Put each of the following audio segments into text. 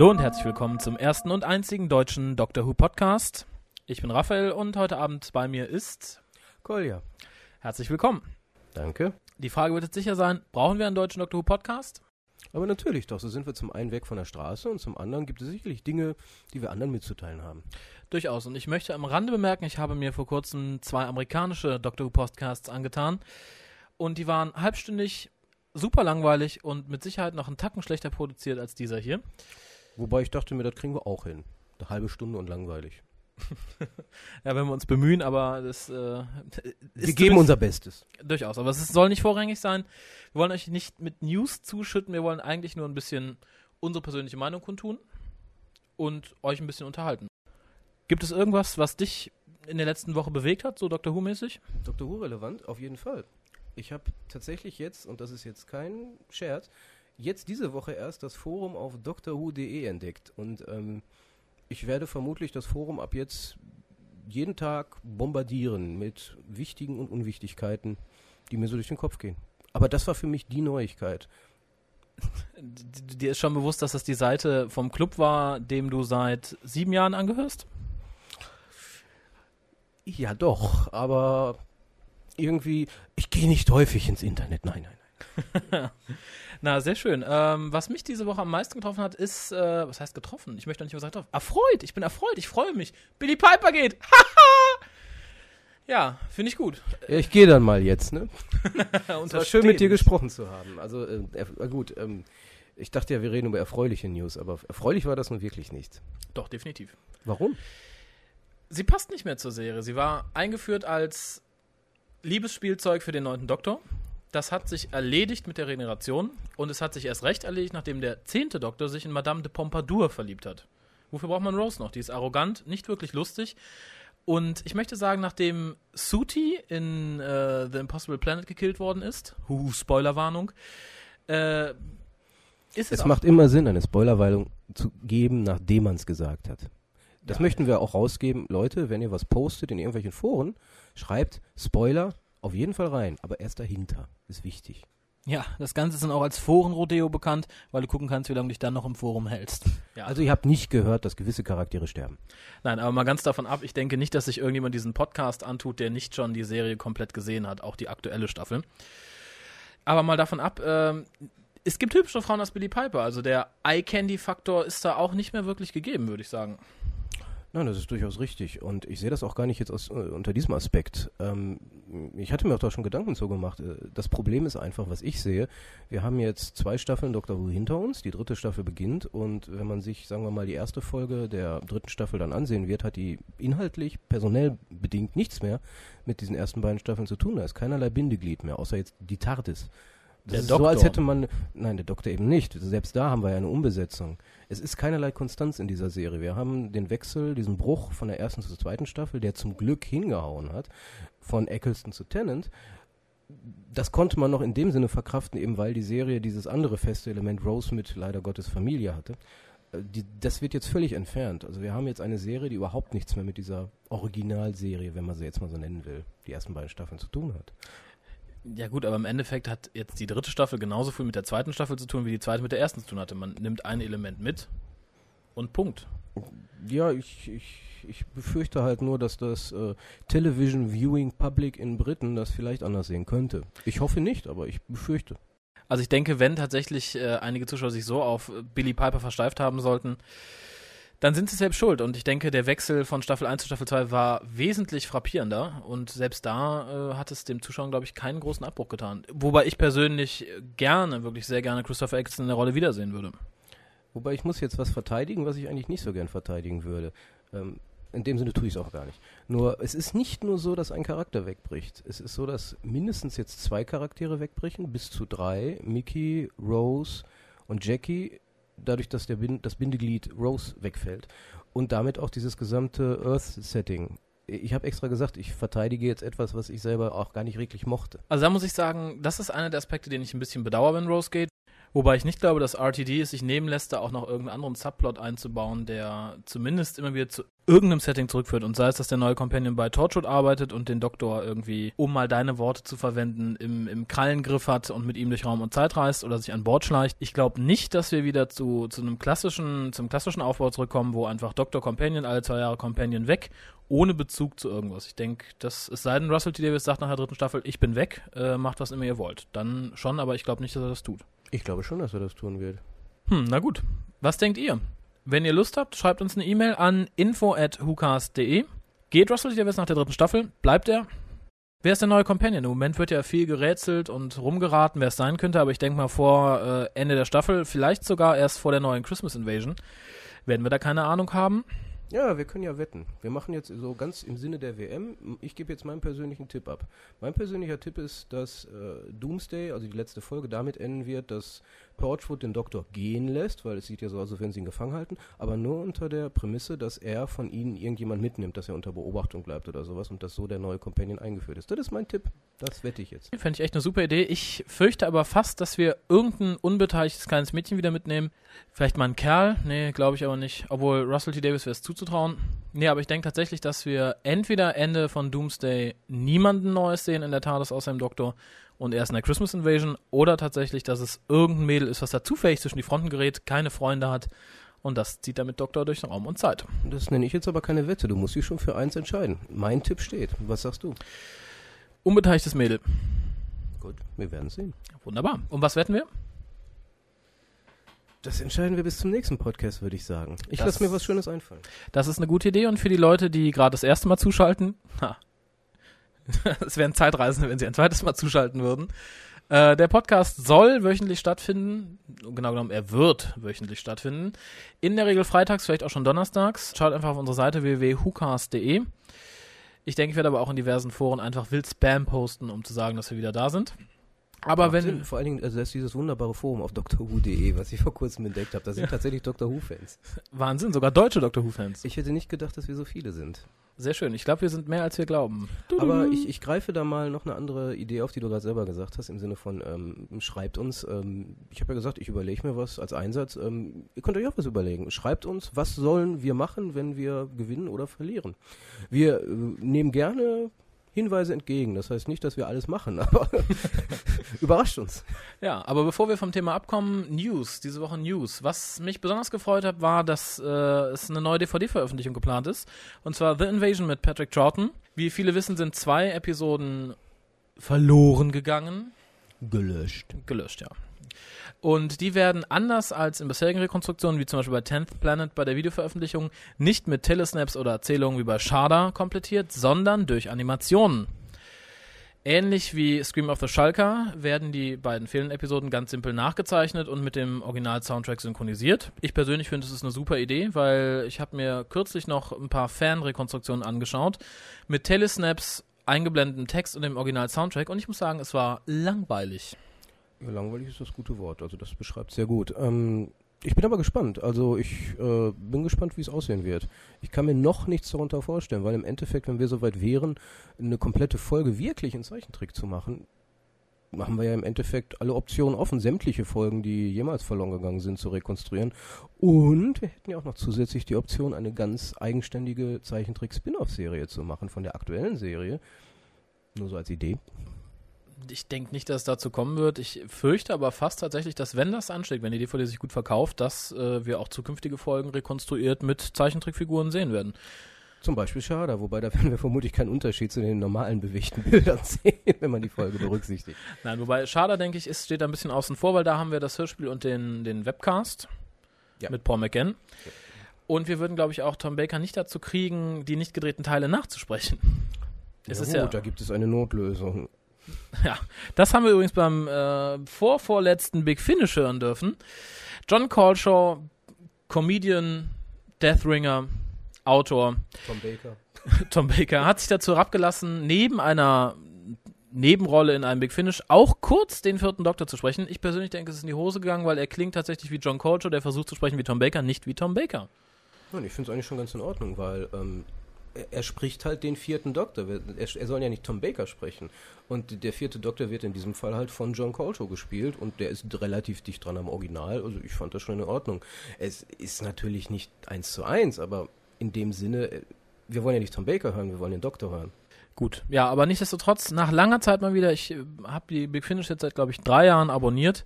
Hallo und herzlich willkommen zum ersten und einzigen deutschen Doctor Who Podcast. Ich bin Raphael und heute Abend bei mir ist Kolja. Herzlich willkommen. Danke. Die Frage wird jetzt sicher sein, brauchen wir einen deutschen Doctor Who Podcast? Aber natürlich doch, so sind wir zum einen weg von der Straße und zum anderen gibt es sicherlich Dinge, die wir anderen mitzuteilen haben. Durchaus. Und ich möchte am Rande bemerken, ich habe mir vor kurzem zwei amerikanische Doctor Who Podcasts angetan und die waren halbstündig super langweilig und mit Sicherheit noch einen Tacken schlechter produziert als dieser hier. Wobei ich dachte mir, das kriegen wir auch hin. Eine halbe Stunde und langweilig. ja, wenn wir uns bemühen, aber das äh, Wir geben unser Bestes. Durchaus, aber es soll nicht vorrangig sein. Wir wollen euch nicht mit News zuschütten, wir wollen eigentlich nur ein bisschen unsere persönliche Meinung kundtun und euch ein bisschen unterhalten. Gibt es irgendwas, was dich in der letzten Woche bewegt hat, so Dr. Who-mäßig? Dr. Who relevant, auf jeden Fall. Ich habe tatsächlich jetzt, und das ist jetzt kein Scherz, jetzt diese Woche erst das Forum auf drwho.de entdeckt. Und ähm, ich werde vermutlich das Forum ab jetzt jeden Tag bombardieren mit wichtigen und Unwichtigkeiten, die mir so durch den Kopf gehen. Aber das war für mich die Neuigkeit. Dir ist schon bewusst, dass das die Seite vom Club war, dem du seit sieben Jahren angehörst? Ja, doch, aber irgendwie, ich gehe nicht häufig ins Internet. Nein, nein, nein. Na, sehr schön. Ähm, was mich diese Woche am meisten getroffen hat, ist, äh, was heißt getroffen? Ich möchte nicht was sagen. Erfreut. Ich bin erfreut. Ich freue mich. Billy Piper geht. ja, finde ich gut. Ich gehe dann mal jetzt, ne? es war schön mit dir gesprochen zu haben. Also, äh, äh, gut, ähm, ich dachte ja, wir reden über erfreuliche News, aber erfreulich war das nun wirklich nicht. Doch, definitiv. Warum? Sie passt nicht mehr zur Serie. Sie war eingeführt als Liebesspielzeug für den neunten Doktor. Das hat sich erledigt mit der Regeneration und es hat sich erst recht erledigt, nachdem der zehnte Doktor sich in Madame de Pompadour verliebt hat. Wofür braucht man Rose noch? Die ist arrogant, nicht wirklich lustig. Und ich möchte sagen, nachdem Suti in äh, The Impossible Planet gekillt worden ist, huhu, Spoilerwarnung, äh, ist es. Es macht immer Sinn, eine Spoilerwarnung zu geben, nachdem man es gesagt hat. Das ja. möchten wir auch rausgeben. Leute, wenn ihr was postet in irgendwelchen Foren, schreibt Spoiler auf jeden Fall rein, aber erst dahinter. Ist wichtig. Ja, das Ganze ist dann auch als Forenrodeo bekannt, weil du gucken kannst, wie lange du dich dann noch im Forum hältst. Ja. Also ihr habt nicht gehört, dass gewisse Charaktere sterben. Nein, aber mal ganz davon ab, ich denke nicht, dass sich irgendjemand diesen Podcast antut, der nicht schon die Serie komplett gesehen hat, auch die aktuelle Staffel. Aber mal davon ab, ähm, es gibt hübsche Frauen als Billy Piper, also der Eye-Candy-Faktor ist da auch nicht mehr wirklich gegeben, würde ich sagen. Nein, das ist durchaus richtig. Und ich sehe das auch gar nicht jetzt aus, äh, unter diesem Aspekt. Ähm, ich hatte mir auch da schon Gedanken zu gemacht. Äh, das Problem ist einfach, was ich sehe. Wir haben jetzt zwei Staffeln Dr. Who hinter uns. Die dritte Staffel beginnt. Und wenn man sich, sagen wir mal, die erste Folge der dritten Staffel dann ansehen wird, hat die inhaltlich, personell bedingt nichts mehr mit diesen ersten beiden Staffeln zu tun. Da ist keinerlei Bindeglied mehr, außer jetzt die TARDIS. Das der ist so, als hätte man. Nein, der Doktor eben nicht. Selbst da haben wir ja eine Umbesetzung. Es ist keinerlei Konstanz in dieser Serie. Wir haben den Wechsel, diesen Bruch von der ersten zur zweiten Staffel, der zum Glück hingehauen hat, von Eccleston zu Tennant. Das konnte man noch in dem Sinne verkraften, eben weil die Serie dieses andere feste Element Rose mit leider Gottes Familie hatte. Äh, die, das wird jetzt völlig entfernt. Also wir haben jetzt eine Serie, die überhaupt nichts mehr mit dieser Originalserie, wenn man sie jetzt mal so nennen will, die ersten beiden Staffeln zu tun hat. Ja gut, aber im Endeffekt hat jetzt die dritte Staffel genauso viel mit der zweiten Staffel zu tun, wie die zweite mit der ersten zu tun hatte. Man nimmt ein Element mit und Punkt. Ja, ich, ich, ich befürchte halt nur, dass das äh, Television Viewing Public in Briten das vielleicht anders sehen könnte. Ich hoffe nicht, aber ich befürchte. Also ich denke, wenn tatsächlich äh, einige Zuschauer sich so auf Billy Piper versteift haben sollten, dann sind sie selbst schuld. Und ich denke, der Wechsel von Staffel 1 zu Staffel 2 war wesentlich frappierender. Und selbst da äh, hat es dem Zuschauer, glaube ich, keinen großen Abbruch getan. Wobei ich persönlich gerne, wirklich sehr gerne Christopher Eccleston in der Rolle wiedersehen würde. Wobei ich muss jetzt was verteidigen, was ich eigentlich nicht so gern verteidigen würde. Ähm, in dem Sinne tue ich es auch gar nicht. Nur, es ist nicht nur so, dass ein Charakter wegbricht. Es ist so, dass mindestens jetzt zwei Charaktere wegbrechen, bis zu drei. Mickey, Rose und Jackie dadurch, dass der Bin das Bindeglied Rose wegfällt und damit auch dieses gesamte Earth-Setting. Ich habe extra gesagt, ich verteidige jetzt etwas, was ich selber auch gar nicht wirklich mochte. Also da muss ich sagen, das ist einer der Aspekte, den ich ein bisschen bedauere, wenn Rose geht. Wobei ich nicht glaube, dass RTD es sich nehmen lässt, da auch noch irgendeinen anderen Subplot einzubauen, der zumindest immer wieder zu irgendeinem Setting zurückführt. Und sei es, dass der neue Companion bei Torchwood arbeitet und den Doktor irgendwie, um mal deine Worte zu verwenden, im, im Krallengriff hat und mit ihm durch Raum und Zeit reist oder sich an Bord schleicht. Ich glaube nicht, dass wir wieder zu, zu einem klassischen, zum klassischen Aufbau zurückkommen, wo einfach Doktor Companion, alle zwei Jahre Companion weg, ohne Bezug zu irgendwas. Ich denke, das es sei denn, Russell T. Davis sagt nach der dritten Staffel, ich bin weg, äh, macht was immer ihr wollt. Dann schon, aber ich glaube nicht, dass er das tut. Ich glaube schon, dass er das tun wird. Hm, na gut. Was denkt ihr? Wenn ihr Lust habt, schreibt uns eine E-Mail an info@hucast.de. Geht Russell. Davis nach der dritten Staffel? Bleibt er? Wer ist der neue Companion? Im Moment wird ja viel gerätselt und rumgeraten, wer es sein könnte, aber ich denke mal vor äh, Ende der Staffel, vielleicht sogar erst vor der neuen Christmas Invasion, werden wir da keine Ahnung haben. Ja, wir können ja wetten. Wir machen jetzt so ganz im Sinne der WM. Ich gebe jetzt meinen persönlichen Tipp ab. Mein persönlicher Tipp ist, dass äh, Doomsday, also die letzte Folge, damit enden wird, dass Torchwood den Doktor gehen lässt, weil es sieht ja so aus, als wenn sie ihn gefangen halten, aber nur unter der Prämisse, dass er von ihnen irgendjemand mitnimmt, dass er unter Beobachtung bleibt oder sowas und dass so der neue Companion eingeführt ist. Das ist mein Tipp. Das wette ich jetzt. Fände ich echt eine super Idee. Ich fürchte aber fast, dass wir irgendein unbeteiligtes kleines Mädchen wieder mitnehmen. Vielleicht mal ein Kerl. Nee, glaube ich aber nicht. Obwohl Russell T. Davis wäre es zuzutrauen. Nee, aber ich denke tatsächlich, dass wir entweder Ende von Doomsday niemanden Neues sehen in der TARDIS außer dem Doktor und erst in der Christmas Invasion oder tatsächlich, dass es irgendein Mädel ist, was da zufällig zwischen die Fronten gerät, keine Freunde hat und das zieht damit Doktor durch Raum und Zeit. Das nenne ich jetzt aber keine Wette. Du musst dich schon für eins entscheiden. Mein Tipp steht. Was sagst du? Unbeteiligtes Mädel. Gut, wir werden sehen. Wunderbar. Und was wetten wir? Das entscheiden wir bis zum nächsten Podcast, würde ich sagen. Ich lasse mir was Schönes einfallen. Das ist eine gute Idee und für die Leute, die gerade das erste Mal zuschalten, ha, es wären Zeitreisende, wenn sie ein zweites Mal zuschalten würden. Äh, der Podcast soll wöchentlich stattfinden. Genau genommen, er wird wöchentlich stattfinden. In der Regel freitags, vielleicht auch schon donnerstags. Schaut einfach auf unsere Seite www.hucast.de. Ich denke, ich werde aber auch in diversen Foren einfach wild Spam posten, um zu sagen, dass wir wieder da sind. Aber wenn, Sinn. Vor allen Dingen, also das ist dieses wunderbare Forum auf drwho.de, was ich vor kurzem entdeckt habe. Da sind Ja. tatsächlich Doctor Who-Fans. Wahnsinn, sogar deutsche Doctor Who-Fans. Ich hätte nicht gedacht, dass wir so viele sind. Sehr schön. Ich glaube, wir sind mehr, als wir glauben. Aber ich, ich greife da mal noch eine andere Idee auf, die du gerade selber gesagt hast, im Sinne von, ähm, schreibt uns, ähm, ich habe ja gesagt, ich überlege mir was als Einsatz. Ähm, ihr könnt euch auch was überlegen. Schreibt uns, was sollen wir machen, wenn wir gewinnen oder verlieren. Wir äh, nehmen gerne Hinweise entgegen. Das heißt nicht, dass wir alles machen, aber überrascht uns. Ja, aber bevor wir vom Thema abkommen, News, diese Woche News. Was mich besonders gefreut hat, war, dass äh, es eine neue DVD-Veröffentlichung geplant ist. Und zwar The Invasion mit Patrick Troughton. Wie viele wissen, sind zwei Episoden verloren gegangen. Gelöscht. Gelöscht, ja. Und die werden anders als in bisherigen Rekonstruktionen, wie zum Beispiel bei 10th Planet bei der Videoveröffentlichung, nicht mit Telesnaps oder Erzählungen wie bei Shada komplettiert, sondern durch Animationen. Ähnlich wie Scream of the Shulker werden die beiden fehlenden Episoden ganz simpel nachgezeichnet und mit dem Original-Soundtrack synchronisiert. Ich persönlich finde, es ist eine super Idee, weil ich habe mir kürzlich noch ein paar Fan-Rekonstruktionen angeschaut mit Telesnaps, eingeblendetem Text und dem Original-Soundtrack und ich muss sagen, es war langweilig. Langweilig ist das gute Wort, also das beschreibt sehr gut. Ähm, ich bin aber gespannt, also ich äh, bin gespannt, wie es aussehen wird. Ich kann mir noch nichts darunter vorstellen, weil im Endeffekt, wenn wir soweit wären, eine komplette Folge wirklich in Zeichentrick zu machen, machen wir ja im Endeffekt alle Optionen offen, sämtliche Folgen, die jemals verloren gegangen sind, zu rekonstruieren. Und wir hätten ja auch noch zusätzlich die Option, eine ganz eigenständige Zeichentrick-Spin-Off-Serie zu machen von der aktuellen Serie. Nur so als Idee. Ich denke nicht, dass es dazu kommen wird. Ich fürchte aber fast tatsächlich, dass wenn das anschlägt, wenn die DVD sich gut verkauft, dass äh, wir auch zukünftige Folgen rekonstruiert mit Zeichentrickfiguren sehen werden. Zum Beispiel Schada, wobei da werden wir vermutlich keinen Unterschied zu den normalen bewegten Bildern sehen, wenn man die Folge berücksichtigt. Nein, wobei Schada, denke ich, ist, steht da ein bisschen außen vor, weil da haben wir das Hörspiel und den, den Webcast Ja. mit Paul McGann. Und wir würden, glaube ich, auch Tom Baker nicht dazu kriegen, die nicht gedrehten Teile nachzusprechen. Es ja, ist gut, ja, da gibt es eine Notlösung. Ja, das haben wir übrigens beim äh, vorvorletzten Big Finish hören dürfen. John Colshaw, Comedian, Deathringer, Autor, Tom Baker. Tom Baker, hat sich dazu herabgelassen, neben einer Nebenrolle in einem Big Finish auch kurz den vierten Doktor zu sprechen. Ich persönlich denke, es ist in die Hose gegangen, weil er klingt tatsächlich wie John Colshaw, der versucht zu sprechen wie Tom Baker, nicht wie Tom Baker. Ich finde es eigentlich schon ganz in Ordnung, weil ähm, er, spricht halt den vierten Doktor. Er, soll ja nicht Tom Baker sprechen. Und der vierte Doktor wird in diesem Fall halt von John Coltrane gespielt und der ist relativ dicht dran am Original. Also ich fand das schon in Ordnung. Es ist natürlich nicht eins zu eins, aber in dem Sinne, äh, wir wollen ja nicht Tom Baker hören, wir wollen den Doktor hören. Gut, ja, aber nichtsdestotrotz, nach langer Zeit mal wieder, ich äh, habe die Big Finish jetzt seit, glaube ich, drei Jahren abonniert.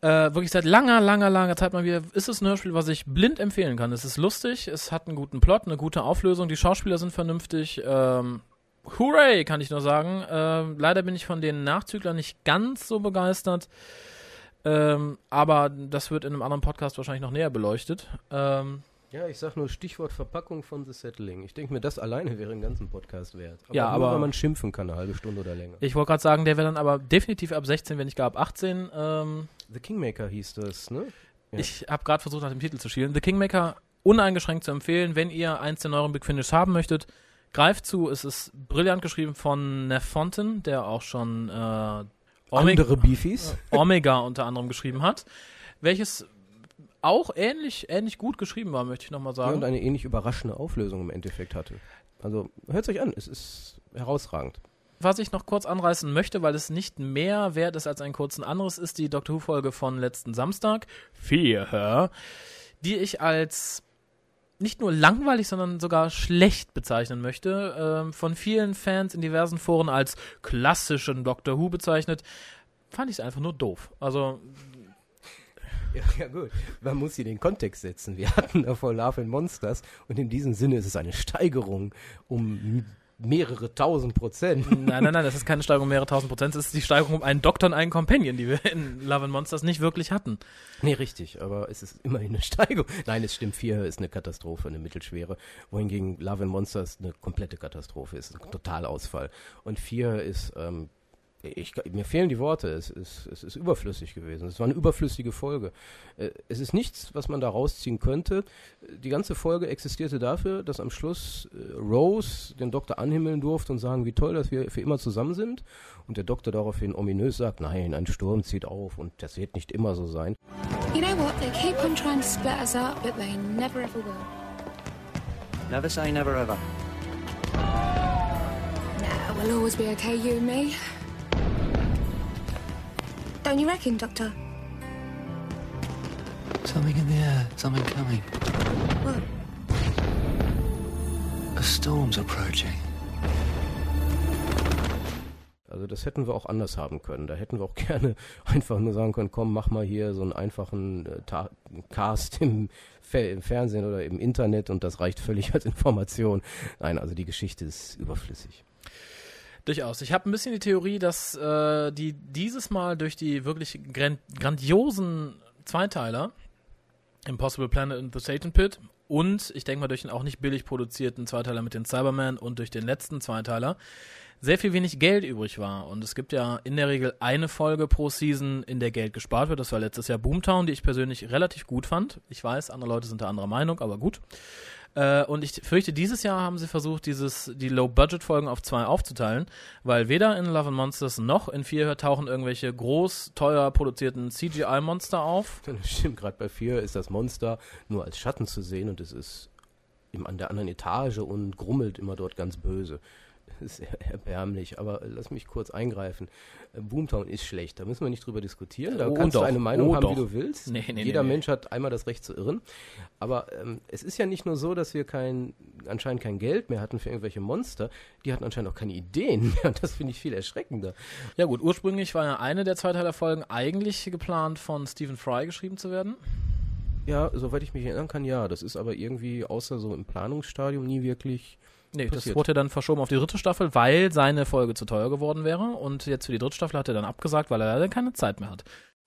Äh, wirklich seit langer, langer, langer Zeit mal wieder, ist es ein Hörspiel, was ich blind empfehlen kann. Es ist lustig, es hat einen guten Plot, eine gute Auflösung, die Schauspieler sind vernünftig. Ähm, hooray, kann ich nur sagen. Ähm, leider bin ich von den Nachzüglern nicht ganz so begeistert. Ähm, aber das wird in einem anderen Podcast wahrscheinlich noch näher beleuchtet. Ähm, ja, ich sag nur Stichwort Verpackung von The Settling. Ich denke mir, das alleine wäre einen ganzen Podcast wert. Aber ja, nur, aber wenn man schimpfen kann, eine halbe Stunde oder länger. Ich wollte gerade sagen, der wäre dann aber definitiv ab 16, wenn nicht gar ab 18. Ähm, The Kingmaker hieß das, ne? Ja. Ich habe gerade versucht, nach dem Titel zu schielen. The Kingmaker uneingeschränkt zu empfehlen, wenn ihr eins der neueren Big Finish haben möchtet. Greift zu, es ist brillant geschrieben von Neff Fonten, der auch schon äh, Omega, andere Beefies. Omega unter anderem geschrieben hat, welches auch ähnlich, ähnlich gut geschrieben war, möchte ich nochmal sagen. Ja, und eine ähnlich überraschende Auflösung im Endeffekt hatte. Also hört es euch an, es ist herausragend. Was ich noch kurz anreißen möchte, weil es nicht mehr wert ist als ein kurzen anderes, ist die Doctor Who-Folge von letzten Samstag, Fear, die ich als nicht nur langweilig, sondern sogar schlecht bezeichnen möchte. Ähm, von vielen Fans in diversen Foren als klassischen Doctor Who bezeichnet. Fand ich es einfach nur doof. Also ja, ja, gut. Man muss hier den Kontext setzen. Wir hatten davor Love and Monsters und in diesem Sinne ist es eine Steigerung um mehrere tausend Prozent. Nein, nein, nein, das ist keine Steigerung um mehrere tausend Prozent. Das ist die Steigerung um einen Doktor und einen Companion, die wir in Love and Monsters nicht wirklich hatten. Nee, richtig, aber es ist immerhin eine Steigerung. Nein, es stimmt, vier ist eine Katastrophe, eine mittelschwere, wohingegen Love and Monsters eine komplette Katastrophe ist, ein Totalausfall. Und vier ist ähm, ich, mir fehlen die Worte. Es ist, es ist überflüssig gewesen. Es war eine überflüssige Folge. Äh, es ist nichts, was man da rausziehen könnte. Die ganze Folge existierte dafür, dass am Schluss äh, Rose den Doktor anhimmeln durfte und sagen, wie toll, dass wir für immer zusammen sind. Und der Doktor daraufhin ominös sagt, nein, ein Sturm zieht auf und das wird nicht immer so sein. You know what? They keep on trying to split us up, but they never ever will. Never say never ever. Nah, we'll always be okay, you and me. Don't you reckon, Doctor? Something in the air, something coming. What? A storm's approaching. Also das hätten wir auch anders haben können. Da hätten wir auch gerne einfach nur sagen können, komm, mach mal hier so einen einfachen äh, Cast im, im, Fernsehen oder im Internet und das reicht völlig als Information. Nein, also die Geschichte ist überflüssig. Durchaus. Ich habe ein bisschen die Theorie, dass äh, die dieses Mal durch die wirklich grand grandiosen Zweiteiler Impossible Planet and the Satan Pit und ich denke mal durch den auch nicht billig produzierten Zweiteiler mit den Cybermen und durch den letzten Zweiteiler sehr viel wenig Geld übrig war. Und es gibt ja in der Regel eine Folge pro Season, in der Geld gespart wird. Das war letztes Jahr Boomtown, die ich persönlich relativ gut fand. Ich weiß, andere Leute sind da anderer Meinung, aber gut. Äh, und ich fürchte, dieses Jahr haben sie versucht, dieses, die Low-Budget-Folgen auf zwei aufzuteilen, weil weder in Love and Monsters noch in Vier tauchen irgendwelche groß, teuer produzierten CGI-Monster auf. Das stimmt, gerade bei Vier ist das Monster nur als Schatten zu sehen und es ist im, an der anderen Etage und grummelt immer dort ganz böse. sehr erbärmlich, aber lass mich kurz eingreifen. Äh, Boomtown ist schlecht, da müssen wir nicht drüber diskutieren. Da oh, kannst doch. du eine Meinung oh, haben, doch. wie du willst. Nee, nee, Jeder nee, Mensch hat einmal das Recht zu irren. Aber ähm, es ist ja nicht nur so, dass wir kein, anscheinend kein Geld mehr hatten für irgendwelche Monster, die hatten anscheinend auch keine Ideen mehr. Das finde ich viel erschreckender. Ja gut, ursprünglich war ja eine der Zweiteiler-Folgen eigentlich geplant von Stephen Fry geschrieben zu werden. Ja, soweit ich mich erinnern kann, ja. Das ist aber irgendwie außer so im Planungsstadium nie wirklich Nee, passiert. das wurde dann verschoben auf die dritte Staffel, weil seine Folge zu teuer geworden wäre. Und jetzt für die dritte Staffel hat er dann abgesagt, weil er leider keine Zeit mehr hat.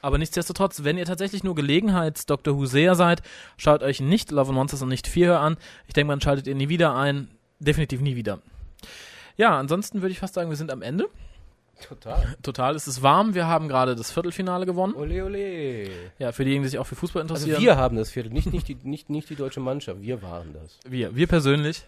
Aber nichtsdestotrotz, wenn ihr tatsächlich nur Gelegenheits-Dr. Husea seid, schaut euch nicht Love and Monsters und nicht Fear an. Ich denke, man schaltet ihr nie wieder ein. Definitiv nie wieder. Ja, ansonsten würde ich fast sagen, wir sind am Ende. Total. Total. Es ist warm. Wir haben gerade das Viertelfinale gewonnen. Ole, ole. Ja, für diejenigen, die sich auch für Fußball also interessieren. Also wir haben das Viertel, nicht, nicht, die, nicht, nicht die deutsche Mannschaft. Wir waren das. Wir, wir persönlich.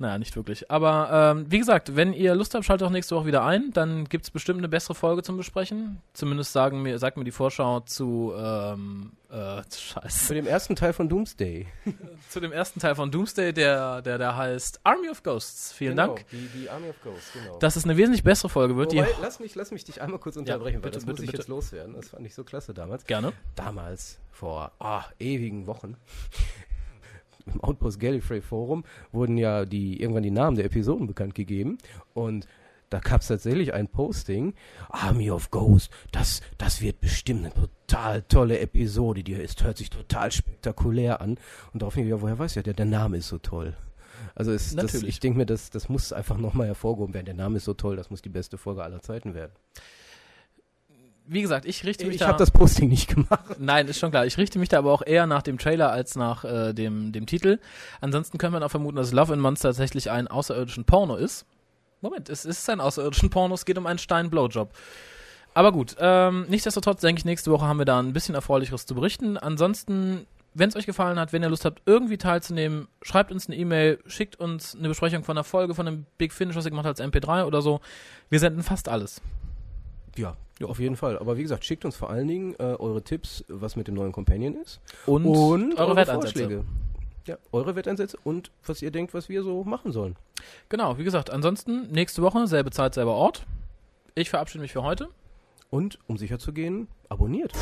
Naja, nicht wirklich. Aber ähm, wie gesagt, wenn ihr Lust habt, schaltet auch nächste Woche wieder ein. Dann gibt es bestimmt eine bessere Folge zum Besprechen. Zumindest sagen mir, sagt mir die Vorschau zu ähm, äh, Scheiße. Zu dem ersten Teil von Doomsday. zu dem ersten Teil von Doomsday, der, der, der heißt Army of Ghosts. Vielen genau, Dank. Die, die Army of Ghosts, genau. Dass es eine wesentlich bessere Folge wird. Wobei, die lass, mich, lass mich dich einmal kurz unterbrechen, weil bitte, das bitte, muss ich bitte. jetzt loswerden. Das fand ich so klasse damals. Gerne. Damals, vor ah, ewigen Wochen, im Outpost Gallifrey Forum wurden ja die irgendwann die Namen der Episoden bekannt gegeben und da gab es tatsächlich ein Posting, Army of Ghosts, das, das wird bestimmt eine total tolle Episode, die ist, hört sich total spektakulär an. Und daraufhin, ja, woher weiß ja, der, der Name ist so toll. Also es, das, Natürlich. ich denke mir, das, das muss einfach nochmal hervorgehoben werden. Der Name ist so toll, das muss die beste Folge aller Zeiten werden. Wie gesagt, ich richte mich Ich da. habe das Posting nicht gemacht. Nein, ist schon klar. Ich richte mich da aber auch eher nach dem Trailer als nach äh, dem, dem Titel. Ansonsten könnte man auch vermuten, dass Love and Monster tatsächlich ein außerirdischen Porno ist. Moment, es ist ein außerirdischen Porno, es geht um einen Stein-Blowjob. Aber gut, ähm, nichtsdestotrotz denke ich, nächste Woche haben wir da ein bisschen Erfreulicheres zu berichten. Ansonsten, wenn es euch gefallen hat, wenn ihr Lust habt, irgendwie teilzunehmen, schreibt uns eine E-Mail, schickt uns eine Besprechung von einer Folge von einem Big Finish, was ihr gemacht habt, als MP3 oder so. Wir senden fast alles ja. Ja, auf jeden Fall. Aber wie gesagt, schickt uns vor allen Dingen äh, eure Tipps, was mit dem neuen Companion ist. Und, und eure, eure Vorschläge. Ja, eure Wetteinsätze und was ihr denkt, was wir so machen sollen. Genau, wie gesagt, ansonsten nächste Woche, selbe Zeit, selber Ort. Ich verabschiede mich für heute. Und um sicher zu gehen, abonniert.